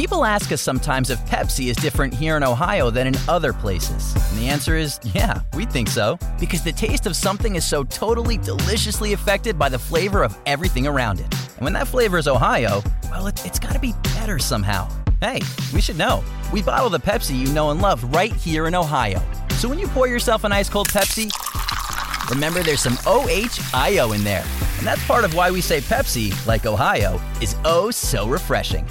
People ask us sometimes if Pepsi is different here in Ohio than in other places. And the answer is yeah, we think so. Because the taste of something is so totally deliciously affected by the flavor of everything around it. And when that flavor is Ohio, well, it, it's gotta be better somehow. Hey, we should know. We bottle the Pepsi you know and love right here in Ohio. So when you pour yourself an ice cold Pepsi, remember there's some OHIO in there. And that's part of why we say Pepsi, like Ohio, is oh so refreshing.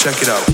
Check it out.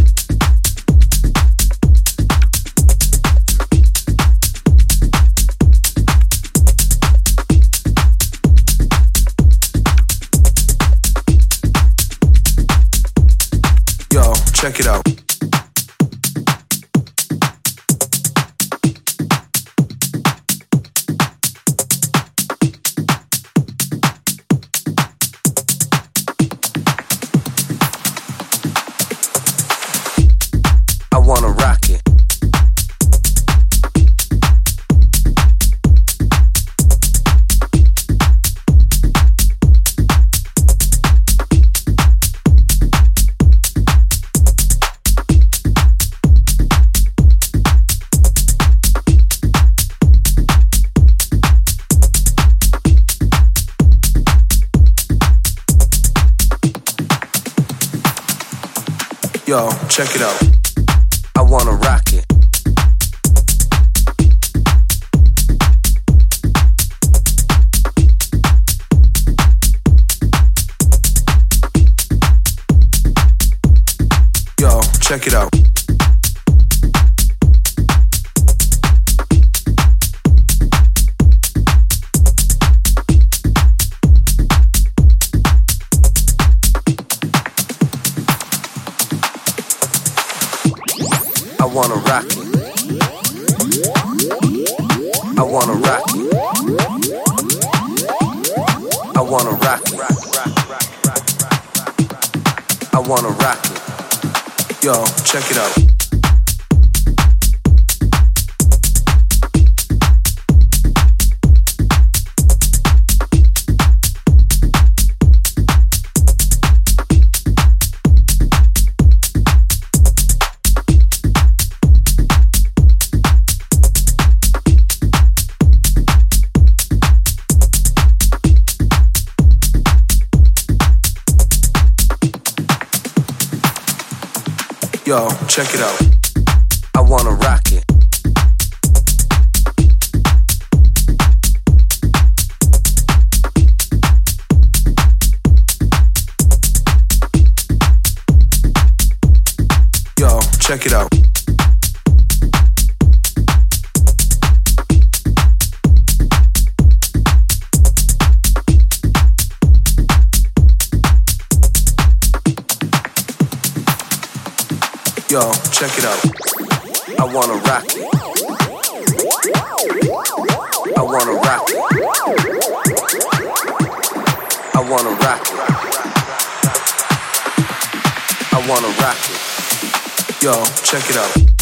Check it out. Wanna rock it. Yo, check it out. Yo, check it out. I wanna rock it. I wanna rock it. I wanna rock it. I wanna rock it. Yo, check it out.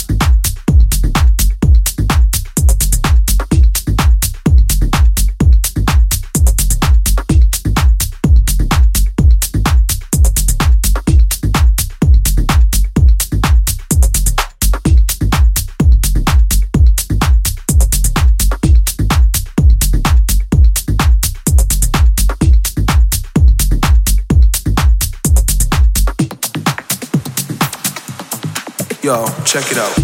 Check it out.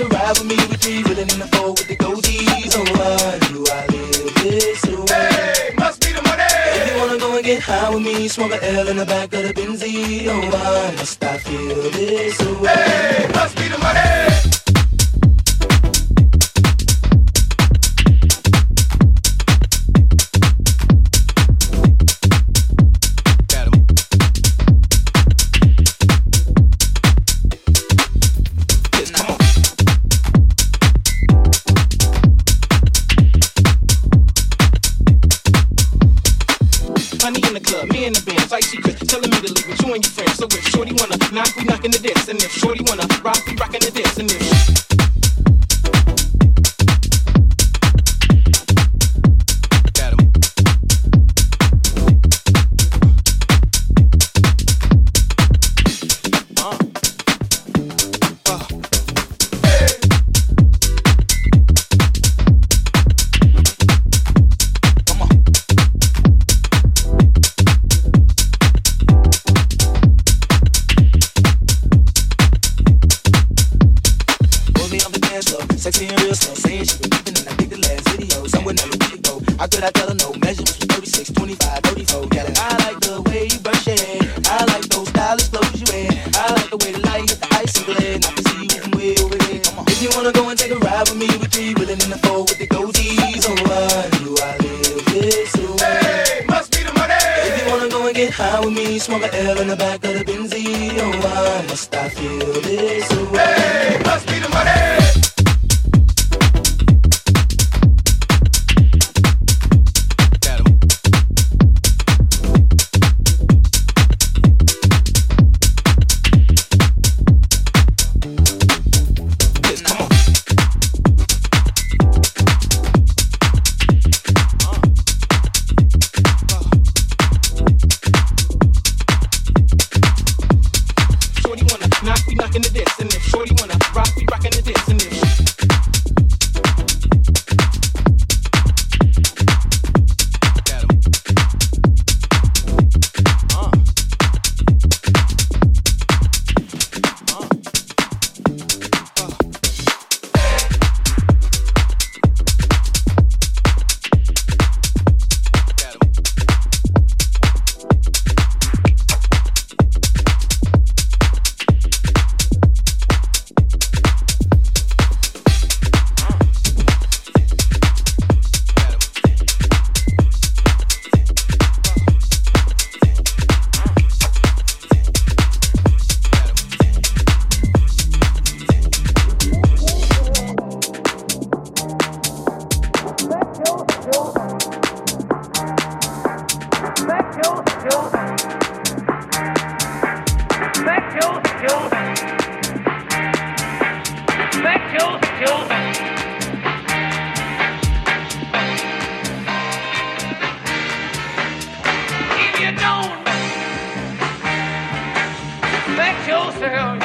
And ride with me, we three willing in the four with the goatees. Oh, why do I live this way? Hey, must be the money. If you wanna go and get high with me, smoke a L in the back of the Benzie. Oh, why must I feel this way? Hey, must be the money. High with me, smoke a L in the back of the Benzie. Oh, why must I feel this way? Hey, must be the money. yourself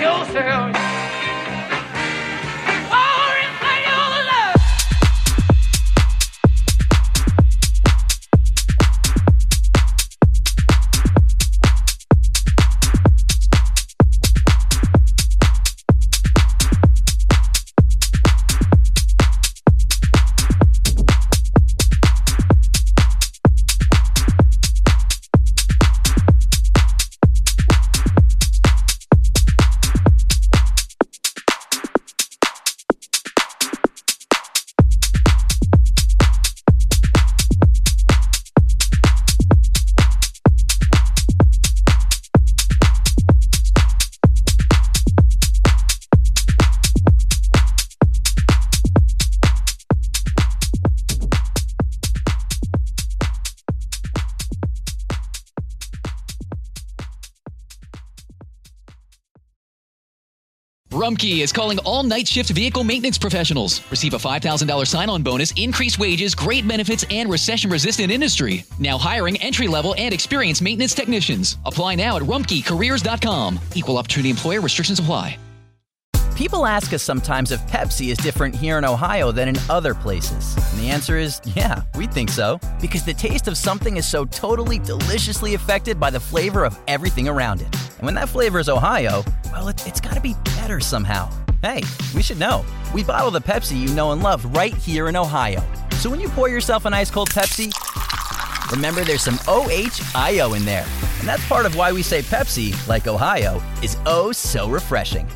yourself, Rumkey is calling all night shift vehicle maintenance professionals. Receive a $5,000 sign on bonus, increased wages, great benefits, and recession resistant industry. Now hiring entry level and experienced maintenance technicians. Apply now at rumkeycareers.com. Equal opportunity employer restrictions apply. People ask us sometimes if Pepsi is different here in Ohio than in other places. And the answer is yeah, we think so. Because the taste of something is so totally deliciously affected by the flavor of everything around it. And when that flavor is Ohio, well, it, it's gotta be better somehow. Hey, we should know. We bottle the Pepsi you know and love right here in Ohio. So when you pour yourself an ice cold Pepsi, remember there's some OHIO in there. And that's part of why we say Pepsi, like Ohio, is oh so refreshing.